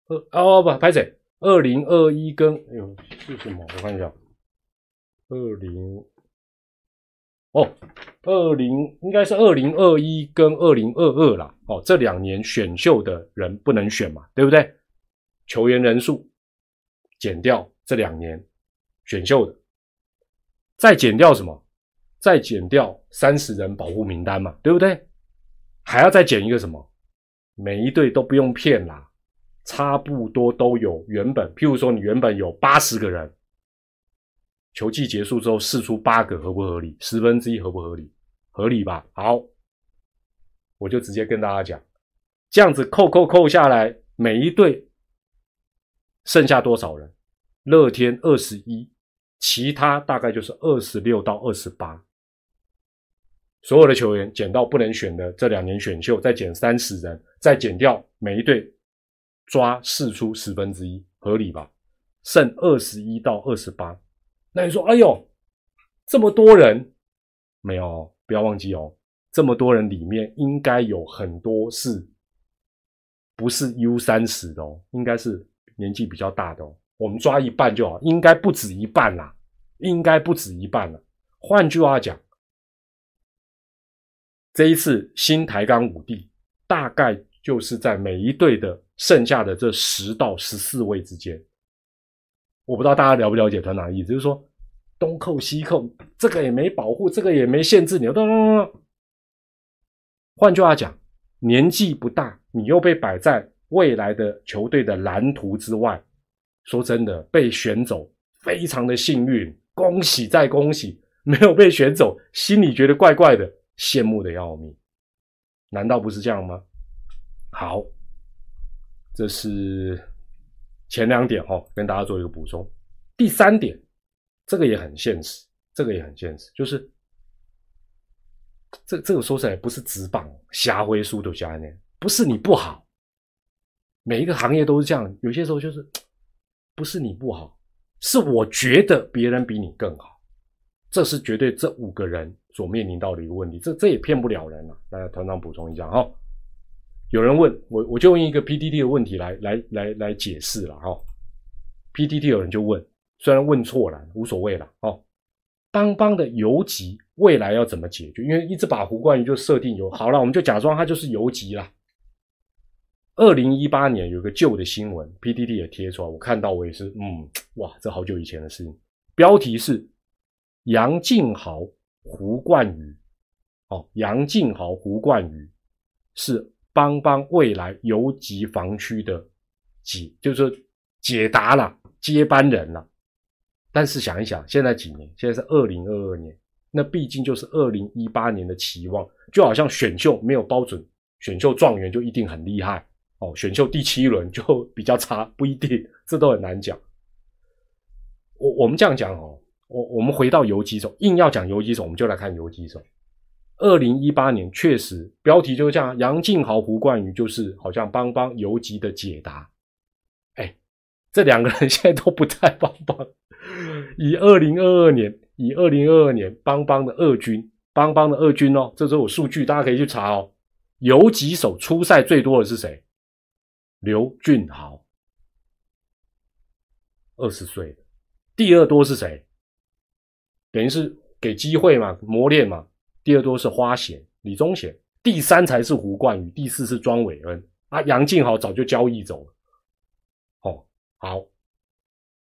二哦不，拍谁？二零二一跟哎呦是什么？我看一下。二零哦，二零应该是二零二一跟二零二二啦。哦，这两年选秀的人不能选嘛，对不对？球员人数减掉这两年选秀的，再减掉什么？再减掉三十人保护名单嘛，对不对？还要再减一个什么？每一队都不用骗啦，差不多都有原本，譬如说你原本有八十个人。球季结束之后试出八个合不合理？十分之一合不合理？合理吧？好，我就直接跟大家讲，这样子扣扣扣下来，每一队剩下多少人？乐天二十一，其他大概就是二十六到二十八。所有的球员减到不能选的这两年选秀，再减三十人，再减掉每一队抓试出十分之一，合理吧？剩二十一到二十八。那你说，哎呦，这么多人，没有，不要忘记哦，这么多人里面应该有很多是，不是 U 三十的哦，应该是年纪比较大的哦。我们抓一半就好，应该不止一半啦，应该不止一半了。换句话讲。这一次新台钢五帝大概就是在每一队的剩下的这十到十四位之间，我不知道大家了不了解团长意思，就是说东扣西扣，这个也没保护，这个也没限制你，咚咚咚。换句话讲，年纪不大，你又被摆在未来的球队的蓝图之外，说真的，被选走非常的幸运，恭喜再恭喜，没有被选走，心里觉得怪怪的。羡慕的要命，难道不是这样吗？好，这是前两点哈，跟大家做一个补充。第三点，这个也很现实，这个也很现实，就是这这个说起来不是直棒瞎挥书都加呢，不是你不好，每一个行业都是这样，有些时候就是不是你不好，是我觉得别人比你更好，这是绝对这五个人。所面临到的一个问题，这这也骗不了人了。大家团长补充一下哈。有人问我，我就用一个 PDD 的问题来来来来解释了哈。PDD 有人就问，虽然问错了，无所谓了哦。邦邦的游击未来要怎么解决？因为一直把胡冠宇就设定有 好了，我们就假装他就是游击了。二零一八年有个旧的新闻，PDD 也贴出来，我看到我也是，嗯，哇，这好久以前的事情。标题是杨敬豪。胡冠宇，哦，杨敬豪、胡冠宇是邦邦未来游击防区的解，就是解答了接班人了。但是想一想，现在几年？现在是二零二二年，那毕竟就是二零一八年的期望，就好像选秀没有包准，选秀状元就一定很厉害哦，选秀第七轮就比较差，不一定，这都很难讲。我我们这样讲哦。我我们回到游击手，硬要讲游击手，我们就来看游击手。二零一八年确实标题就是这样，杨敬豪、胡冠宇就是好像帮帮游击的解答。哎，这两个人现在都不在帮帮。以二零二二年，以二零二二年邦邦的二军，邦邦的二军哦，这都有数据，大家可以去查哦。游击手出赛最多的是谁？刘俊豪，二十岁的。第二多是谁？等于是给机会嘛，磨练嘛。第二多是花贤、李宗贤，第三才是胡冠宇，第四是庄伟恩啊。杨敬豪早就交易走了。哦，好，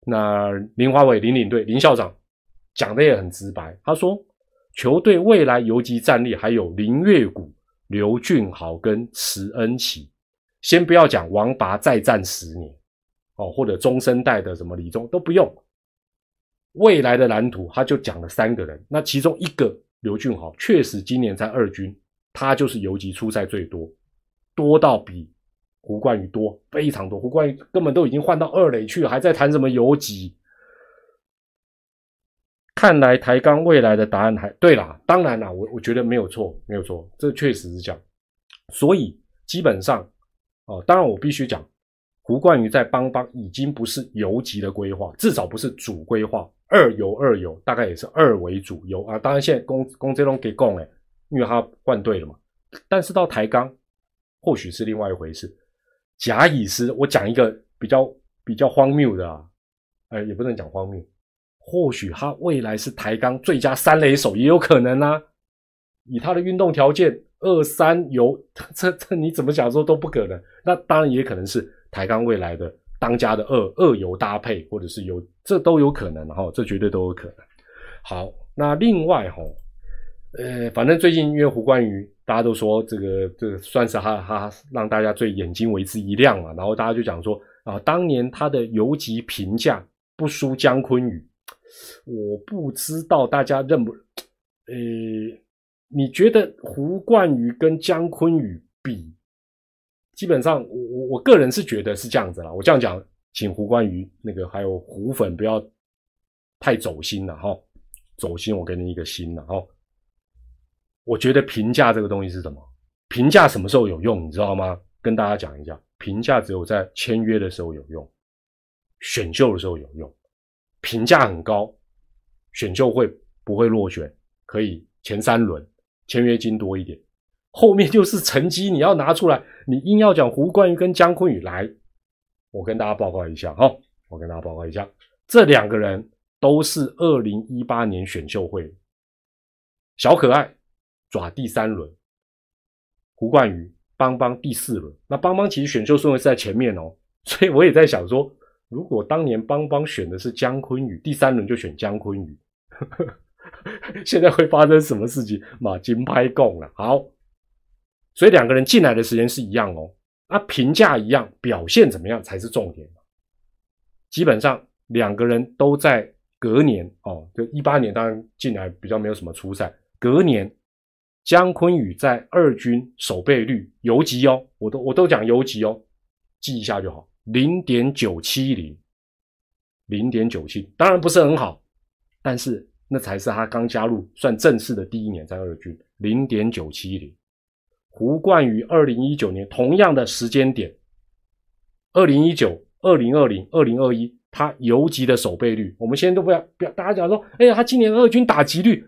那林华伟林领队林校长讲的也很直白，他说球队未来游击战力还有林月谷、刘俊豪跟池恩齐，先不要讲王拔再战十年哦，或者中生代的什么李宗都不用。未来的蓝图，他就讲了三个人，那其中一个刘俊豪确实今年在二军，他就是游击出赛最多，多到比胡冠宇多非常多。胡冠宇根本都已经换到二垒去了，还在谈什么游击？看来台钢未来的答案还对啦，当然啦，我我觉得没有错，没有错，这确实是这样。所以基本上，哦，当然我必须讲。胡冠宇在邦邦已经不是游击的规划，至少不是主规划，二游二游，大概也是二为主游啊。当然现在公公这龙给供哎，因为他换队了嘛。但是到台钢，或许是另外一回事。假以斯，我讲一个比较比较荒谬的啊，哎，也不能讲荒谬，或许他未来是台钢最佳三垒手也有可能啊。以他的运动条件，二三游，这这你怎么讲说都不可能。那当然也可能是。台钢未来的当家的二二游搭配，或者是有这都有可能哈，这绝对都有可能。好，那另外哈，呃，反正最近因为胡冠宇，大家都说这个这算是他他让大家最眼睛为之一亮嘛，然后大家就讲说啊，当年他的游击评价不输姜昆宇，我不知道大家认不，呃，你觉得胡冠宇跟姜昆宇比？基本上，我我我个人是觉得是这样子啦。我这样讲，请胡冠宇那个还有胡粉不要太走心了哈，走心我给你一个心了哈。我觉得评价这个东西是什么？评价什么时候有用？你知道吗？跟大家讲一下，评价只有在签约的时候有用，选秀的时候有用。评价很高，选秀会不会落选？可以前三轮签约金多一点，后面就是成绩你要拿出来。你硬要讲胡冠宇跟姜昆宇来，我跟大家报告一下哈，我跟大家报告一下，这两个人都是二零一八年选秀会小可爱抓第三轮，胡冠宇邦邦第四轮。那邦邦其实选秀顺位是在前面哦，所以我也在想说。如果当年邦邦选的是姜昆宇，第三轮就选姜昆宇，现在会发生什么事情？马金拍供了。好，所以两个人进来的时间是一样哦，那评价一样，表现怎么样才是重点基本上两个人都在隔年哦，就一八年当然进来比较没有什么出赛，隔年姜昆宇在二军守备率游击哦，我都我都讲游击哦，记一下就好。零点九七零，零点九七，当然不是很好，但是那才是他刚加入算正式的第一年在二军，零点九七零。胡冠宇二零一九年同样的时间点，二零一九、二零二零、二零二一，他游击的守备率，我们现在都不要不要，大家讲说，哎呀，他今年二军打击率，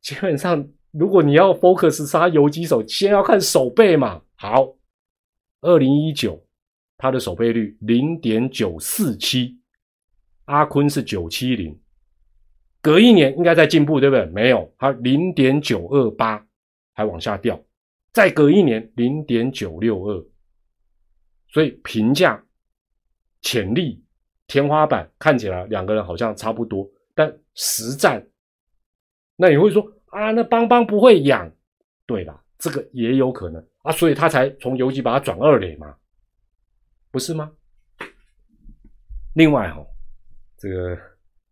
基本上如果你要 focus 杀游击手，先要看守备嘛。好，二零一九。他的守备率零点九四七，阿坤是九七零，隔一年应该在进步，对不对？没有，他零点九二八还往下掉，再隔一年零点九六二，所以评价潜力天花板看起来两个人好像差不多，但实战，那你会说啊，那邦邦不会养，对啦，这个也有可能啊，所以他才从游击把他转二垒嘛。不是吗？另外哈，这个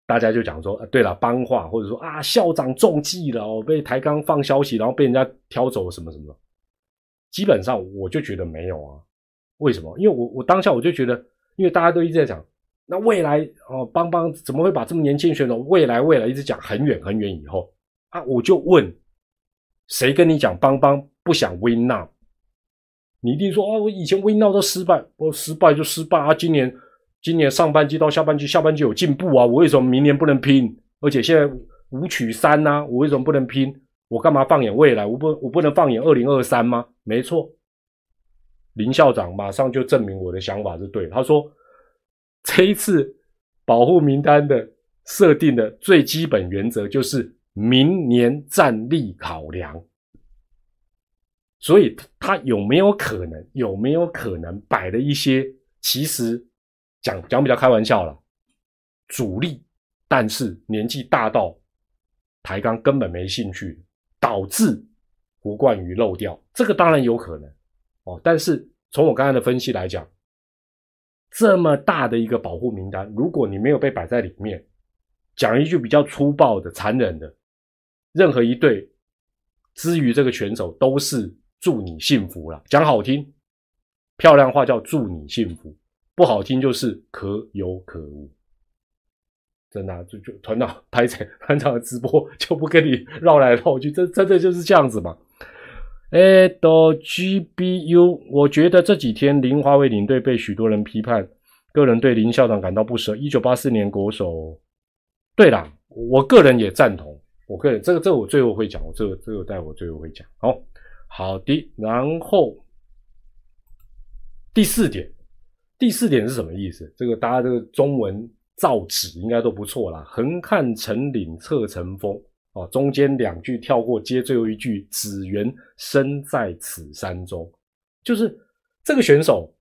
大家就讲说，对了，帮话或者说啊，校长中计了哦，被台钢放消息，然后被人家挑走什么什么。基本上我就觉得没有啊，为什么？因为我我当下我就觉得，因为大家都一直在讲，那未来哦，邦邦怎么会把这么年轻选手未来未来一直讲很远很远以后啊？我就问，谁跟你讲邦邦不想 win now？你一定说啊，我以前微闹都失败，我失败就失败啊。今年，今年上半季到下半季，下半季有进步啊。我为什么明年不能拼？而且现在五取三呐，我为什么不能拼？我干嘛放眼未来？我不，我不能放眼二零二三吗？没错，林校长马上就证明我的想法是对。他说，这一次保护名单的设定的最基本原则就是明年战力考量。所以他有没有可能？有没有可能摆了一些？其实讲讲比较开玩笑了，主力，但是年纪大到台钢根本没兴趣，导致胡冠宇漏掉。这个当然有可能哦。但是从我刚才的分析来讲，这么大的一个保护名单，如果你没有被摆在里面，讲一句比较粗暴的、残忍的，任何一队之于这个选手都是。祝你幸福了，讲好听，漂亮话叫祝你幸福，不好听就是可有可无。真的，就就团长拍成团长的直播就不跟你绕来绕去，这真的就是这样子嘛？哎，到 GBU，我觉得这几天林华为领队被许多人批判，个人对林校长感到不舍。一九八四年国手，对啦，我个人也赞同，我个人这个这个我最后会讲，我这个这个待会最后会讲，好。好的，然后第四点，第四点是什么意思？这个大家这个中文造纸应该都不错啦。横看成岭侧成峰哦，中间两句跳过接最后一句，子缘身在此山中，就是这个选手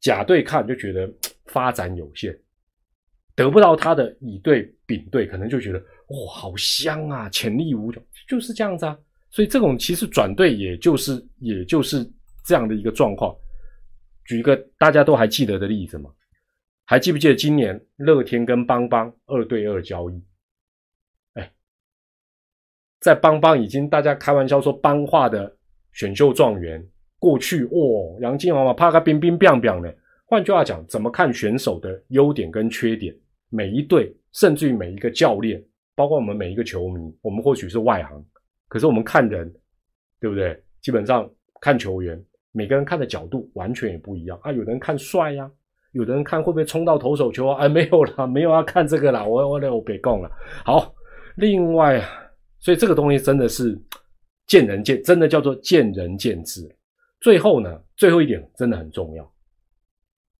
甲队看就觉得发展有限，得不到他的乙队丙队，可能就觉得哇好香啊，潜力无穷，就是这样子啊。所以这种其实转队也就是也就是这样的一个状况。举一个大家都还记得的例子嘛，还记不记得今年乐天跟邦邦二对二交易？哎，在邦邦已经大家开玩笑说邦化的选秀状元，过去哦，杨金华嘛怕个冰冰冰冰的。换句话讲，怎么看选手的优点跟缺点？每一队，甚至于每一个教练，包括我们每一个球迷，我们或许是外行，可是我们看人，对不对？基本上看球员，每个人看的角度完全也不一样啊。有的人看帅呀，有的人看会不会冲到投手球啊？哎，没有啦，没有要看这个啦，我我我别讲了。好，另外啊，所以这个东西真的是见仁见，真的叫做见仁见智。最后呢，最后一点真的很重要，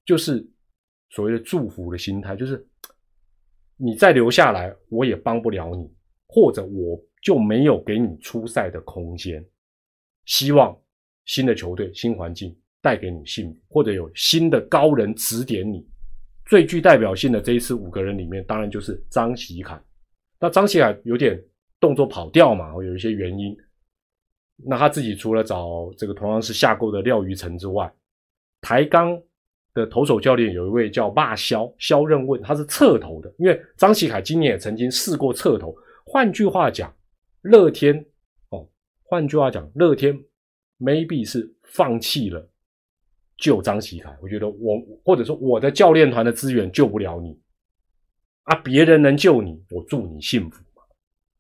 就是所谓的祝福的心态，就是你再留下来，我也帮不了你，或者我就没有给你出赛的空间。希望新的球队、新环境带给你幸福，或者有新的高人指点你。最具代表性的这一次五个人里面，当然就是张喜凯。那张喜凯有点动作跑掉嘛，有一些原因。那他自己除了找这个同样是下钩的廖鱼成之外，台钢的投手教练有一位叫骂肖肖任问，他是侧投的。因为张启凯今年也曾经试过侧投。换句话讲，乐天哦。换句话讲，乐天 maybe 是放弃了救张启凯。我觉得我或者说我的教练团的资源救不了你啊，别人能救你，我祝你幸福嘛。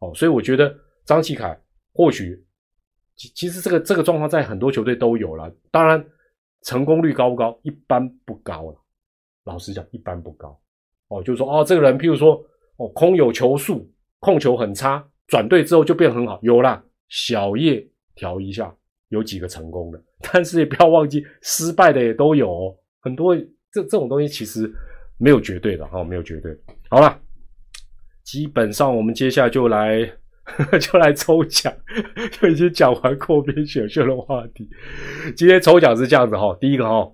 哦，所以我觉得张启凯或许其其实这个这个状况在很多球队都有了，当然成功率高不高？一般不高了。老实讲，一般不高。哦，就是说哦，这个人譬如说哦，空有球速，控球很差，转队之后就变很好，有啦。小叶调一下，有几个成功的，但是也不要忘记失败的也都有很多。这这种东西其实没有绝对的哈，没有绝对。好了，基本上我们接下来就来 就来抽奖，就已经讲完扩编选秀的话题。今天抽奖是这样子哈，第一个哈，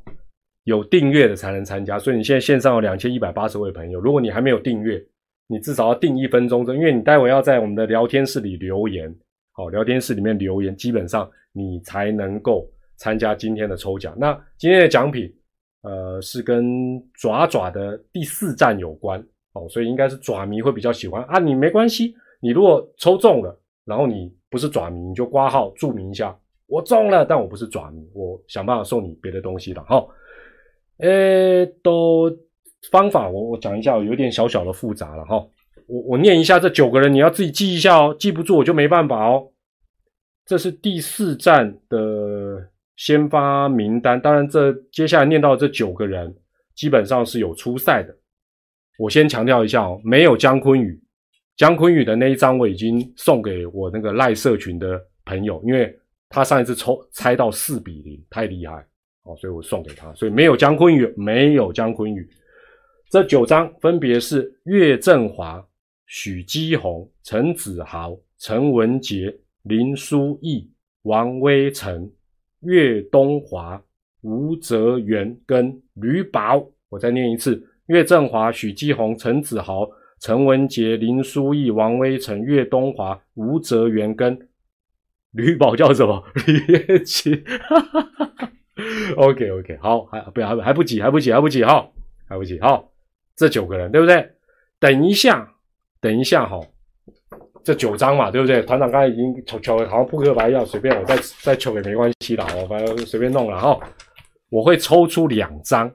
有订阅的才能参加，所以你现在线上有两千一百八十位朋友，如果你还没有订阅，你至少要订一分钟，因为你待会要在我们的聊天室里留言。好，聊天室里面留言，基本上你才能够参加今天的抽奖。那今天的奖品，呃，是跟爪爪的第四站有关哦，所以应该是爪迷会比较喜欢啊。你没关系，你如果抽中了，然后你不是爪迷，你就挂号注明一下，我中了，但我不是爪迷，我想办法送你别的东西的。好，呃，都方法我我讲一下，有点小小的复杂了哈。我我念一下这九个人，你要自己记一下哦，记不住我就没办法哦。这是第四站的先发名单，当然这接下来念到这九个人基本上是有出赛的。我先强调一下哦，没有姜昆宇，姜昆宇的那一张我已经送给我那个赖社群的朋友，因为他上一次抽猜到四比零，太厉害哦，所以我送给他，所以没有姜昆宇，没有姜昆宇。这九张分别是岳振华。许基宏、陈子豪、陈文杰、林书义、王威成、岳东华、吴泽元跟吕宝。我再念一次：岳振华、许基宏、陈子豪、陈文杰、林书义、王威成、岳东华、吴泽元跟 吕宝叫什么？吕业奇。OK OK，好，还不还还不急，还不急，还不急，哈，还不急，好，这九个人对不对？等一下。等一下哈，这九张嘛，对不对？团长刚才已经抽抽，好像扑克牌一样，随便我再再抽也没关系的，我反正随便弄了哈。我会抽出两张，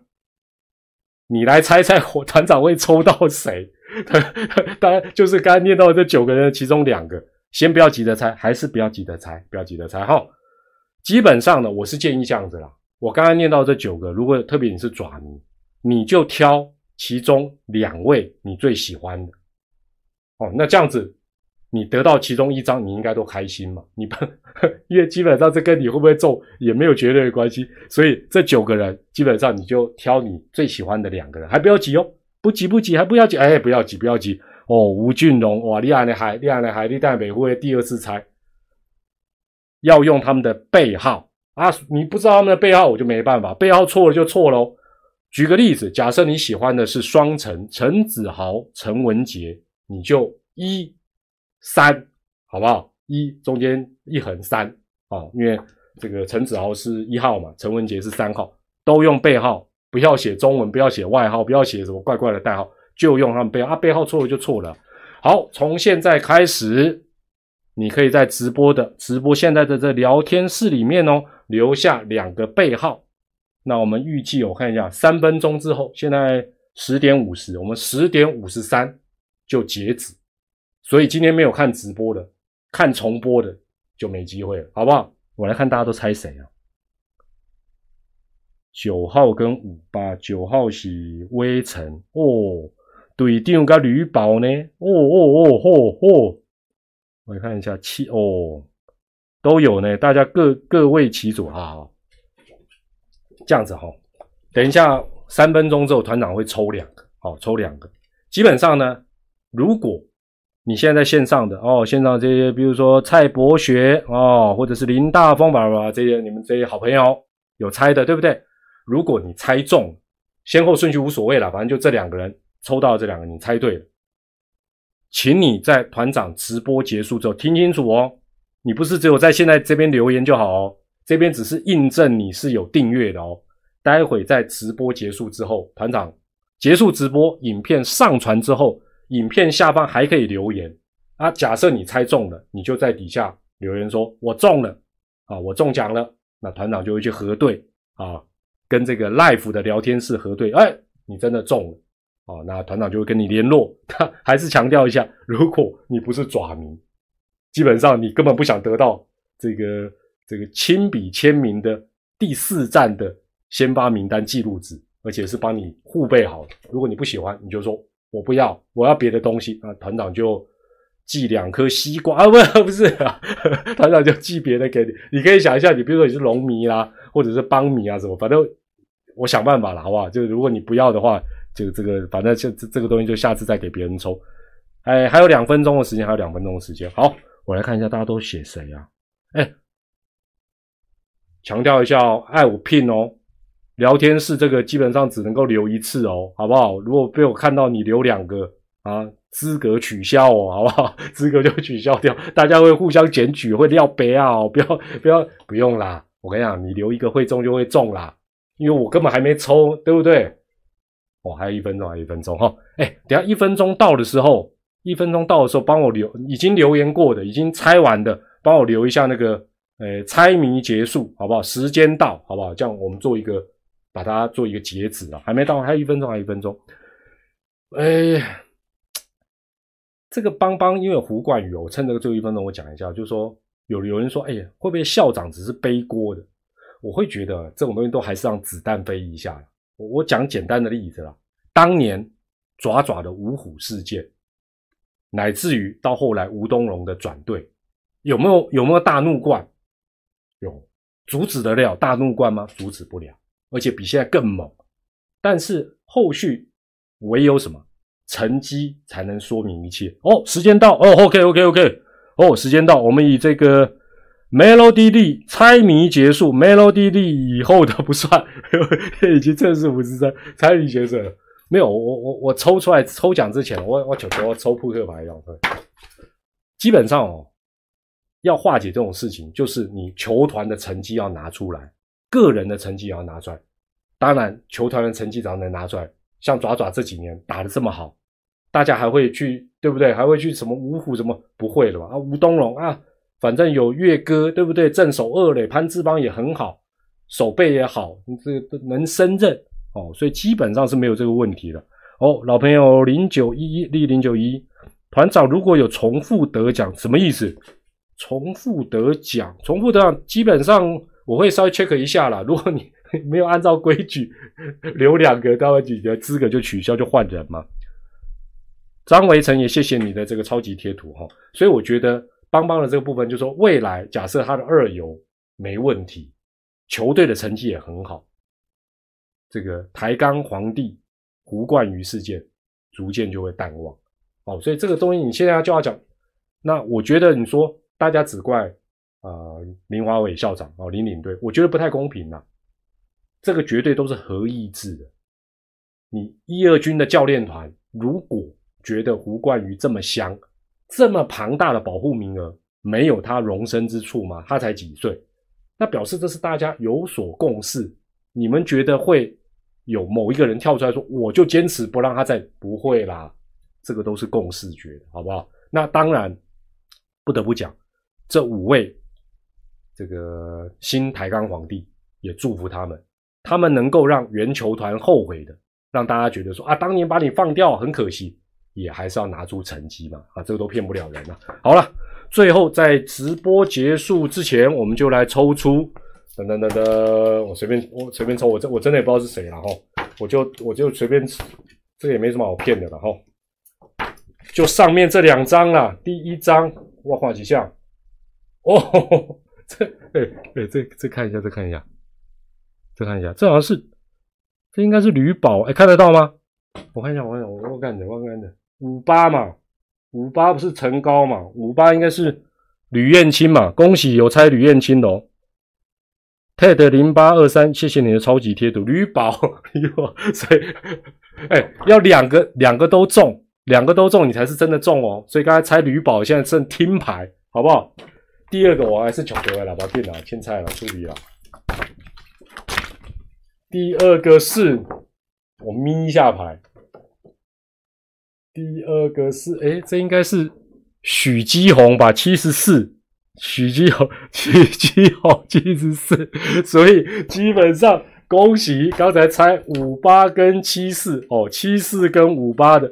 你来猜猜我团长会抽到谁？当然就是刚才念到这九个人其中两个，先不要急着猜，还是不要急着猜，不要急着猜哈。基本上呢，我是建议这样子啦。我刚才念到这九个，如果特别你是爪迷，你就挑其中两位你最喜欢的。哦，那这样子，你得到其中一张，你应该都开心嘛？你不，因为基本上这跟你会不会中也没有绝对的关系，所以这九个人基本上你就挑你最喜欢的两个人，还不要急哦，不急不急，还不要急，哎，不要急不要急哦。吴俊荣，哇，厉害的海，厉害的海力代表会第二次猜，要用他们的背号啊，你不知道他们的背号，我就没办法，背号错了就错喽。举个例子，假设你喜欢的是双陈陈子豪、陈文杰。你就一三好不好？一中间一横三哦，因为这个陈子豪是一号嘛，陈文杰是三号，都用背号，不要写中文，不要写外号，不要写什么怪怪的代号，就用他们背号啊，背号错了就错了。好，从现在开始，你可以在直播的直播现在的这聊天室里面哦，留下两个背号。那我们预计我看一下，三分钟之后，现在十点五十，我们十点五十三就截止，所以今天没有看直播的，看重播的就没机会了，好不好？我来看大家都猜谁啊？九号跟五八，九号是微尘哦，队长跟吕宝呢？哦哦哦哦哦，我看一下七哦，都有呢，大家各各为其主啊，这样子哈，等一下。三分钟之后，团长会抽两个，好，抽两个。基本上呢，如果你现在在线上的哦，线上这些，比如说蔡博学哦，或者是林大风吧吧这些，你们这些好朋友有猜的，对不对？如果你猜中，先后顺序无所谓了，反正就这两个人抽到这两个，你猜对了，请你在团长直播结束之后听清楚哦，你不是只有在现在这边留言就好哦，这边只是印证你是有订阅的哦。待会在直播结束之后，团长结束直播，影片上传之后，影片下方还可以留言啊。假设你猜中了，你就在底下留言说“我中了”，啊，我中奖了，那团长就会去核对啊，跟这个 Life 的聊天室核对，哎，你真的中了，哦，那团长就会跟你联络。他还是强调一下，如果你不是爪迷，基本上你根本不想得到这个这个亲笔签名的第四站的。先发名单记录纸，而且是帮你护备好的。如果你不喜欢，你就说我不要，我要别的东西。那团长就寄两颗西瓜啊，不 不是啊，团长就寄别的给你。你可以想一下，你比如说你是龙迷啦，或者是邦迷啊什么，反正我想办法了，好不好？就如果你不要的话，就这个反正就这这个东西就下次再给别人抽。哎，还有两分钟的时间，还有两分钟的时间。好，我来看一下大家都写谁啊？哎，强调一下哦，爱我聘哦。聊天室这个基本上只能够留一次哦，好不好？如果被我看到你留两个啊，资格取消哦，好不好？资格就取消掉，大家会互相检举，会撂杯啊！不要不要不用啦，我跟你讲，你留一个会中就会中啦，因为我根本还没抽，对不对？哦，还有一分钟，还有一分钟哈！哎，等下一分钟到的时候，一分钟到的时候，帮我留已经留言过的，已经猜完的，帮我留一下那个呃猜谜结束，好不好？时间到，好不好？这样我们做一个。把它做一个截止啊，还没到，还有一分钟，还有一分钟。哎，这个邦邦，因为胡冠宇，我趁这个最后一分钟，我讲一下，就是说有有人说，哎呀，会不会校长只是背锅的？我会觉得这种东西都还是让子弹飞一下。我我讲简单的例子啦，当年爪爪的五虎事件，乃至于到后来吴东荣的转队，有没有有没有大怒冠？有，阻止得了大怒冠吗？阻止不了。而且比现在更猛，但是后续唯有什么成绩才能说明一切哦？时间到哦，OK OK OK，哦，时间到，我们以这个 Melody 力猜谜结束，Melody 力以后的不算，已经正式五十三猜谜结束了。没有，我我我抽出来抽奖之前，我我求求抽扑克牌要。基本上哦，要化解这种事情，就是你球团的成绩要拿出来。个人的成绩也要拿出来，当然球团的成绩只要能拿出来，像爪爪这几年打的这么好，大家还会去对不对？还会去什么五虎什么不会了吧？啊，吴东龙啊，反正有月哥对不对？正手二垒潘志邦也很好，手背也好，这能胜任哦，所以基本上是没有这个问题的哦。老朋友零九一一立零九一团长如果有重复得奖什么意思？重复得奖，重复得奖基本上。我会稍微 check 一下啦。如果你没有按照规矩留两个，待会你的资格就取消，就换人嘛。张维成也谢谢你的这个超级贴图哈。所以我觉得邦邦的这个部分，就说未来假设他的二游没问题，球队的成绩也很好，这个抬杠皇帝胡冠宇事件逐渐就会淡忘哦。所以这个东西你现在就要讲，那我觉得你说大家只怪。啊，林华伟校长哦，林领队，我觉得不太公平呐。这个绝对都是合意制的。你一二军的教练团如果觉得胡冠宇这么香，这么庞大的保护名额没有他容身之处吗？他才几岁，那表示这是大家有所共识。你们觉得会有某一个人跳出来说，我就坚持不让他再？不会啦，这个都是共识觉，好不好？那当然不得不讲这五位。这个新台钢皇帝也祝福他们，他们能够让原球团后悔的，让大家觉得说啊，当年把你放掉很可惜，也还是要拿出成绩嘛，啊，这个都骗不了人了。好了，最后在直播结束之前，我们就来抽出，等等等等，我随便我随便抽，我真我真的也不知道是谁了哈，我就我就随便，这个也没什么好骗的了哈，就上面这两张啦，第一张我画几下，哦，这哎哎这这看一下，再看一下，再看一下，这好像是。这应该是吕宝，哎，看得到吗？我看一下，我看一下，我我看着，我看着，五八嘛，五八不是陈高嘛，五八应该是吕燕青嘛，恭喜有猜吕燕青的哦。TED 零八二三，谢谢你的超级贴图，吕宝，哎呦所以，哎，要两个两个都中，两个都中，你才是真的中哦。所以刚才猜吕宝，现在剩听牌，好不好？第二个我还是抢回来了，把电脑清菜了，处理了。第二个是，我眯一下牌。第二个是，哎，这应该是许基宏吧？七十四，许基宏，许基宏七十四，所以基本上恭喜刚才猜五八跟七四哦，七四跟五八的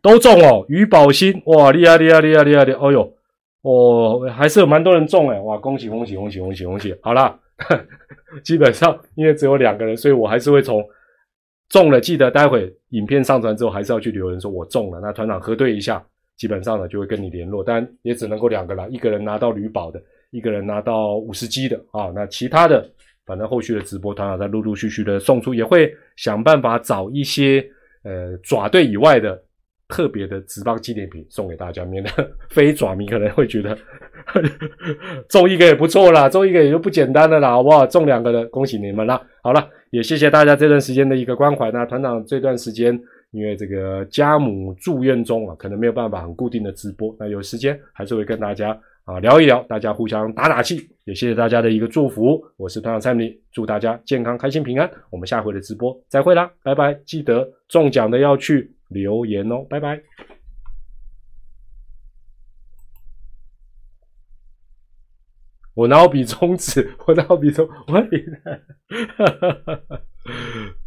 都中哦。于宝新，哇，厉害厉害厉害厉害的，哦呦，哦，还是有蛮多人中哎，哇，恭喜恭喜恭喜恭喜恭喜，好啦。基本上，因为只有两个人，所以我还是会从中了。记得待会影片上传之后，还是要去留言说我中了。那团长核对一下，基本上呢就会跟你联络。但也只能够两个了，一个人拿到铝宝的，一个人拿到五十 G 的啊。那其他的，反正后续的直播团长在陆陆续续的送出，也会想办法找一些呃爪队以外的。特别的直棒纪念品送给大家，免得非爪迷可能会觉得中一个也不错啦，中一个也就不简单了啦，好不好？中两个的，恭喜你们啦！好了，也谢谢大家这段时间的一个关怀。那团长这段时间因为这个家母住院中啊，可能没有办法很固定的直播，那有时间还是会跟大家啊聊一聊，大家互相打打气。也谢谢大家的一个祝福，我是团长蔡明，祝大家健康、开心、平安。我们下回的直播再会啦，拜拜！记得中奖的要去。留言哦，拜拜。我拿笔充值，我拿笔充，我哈哈。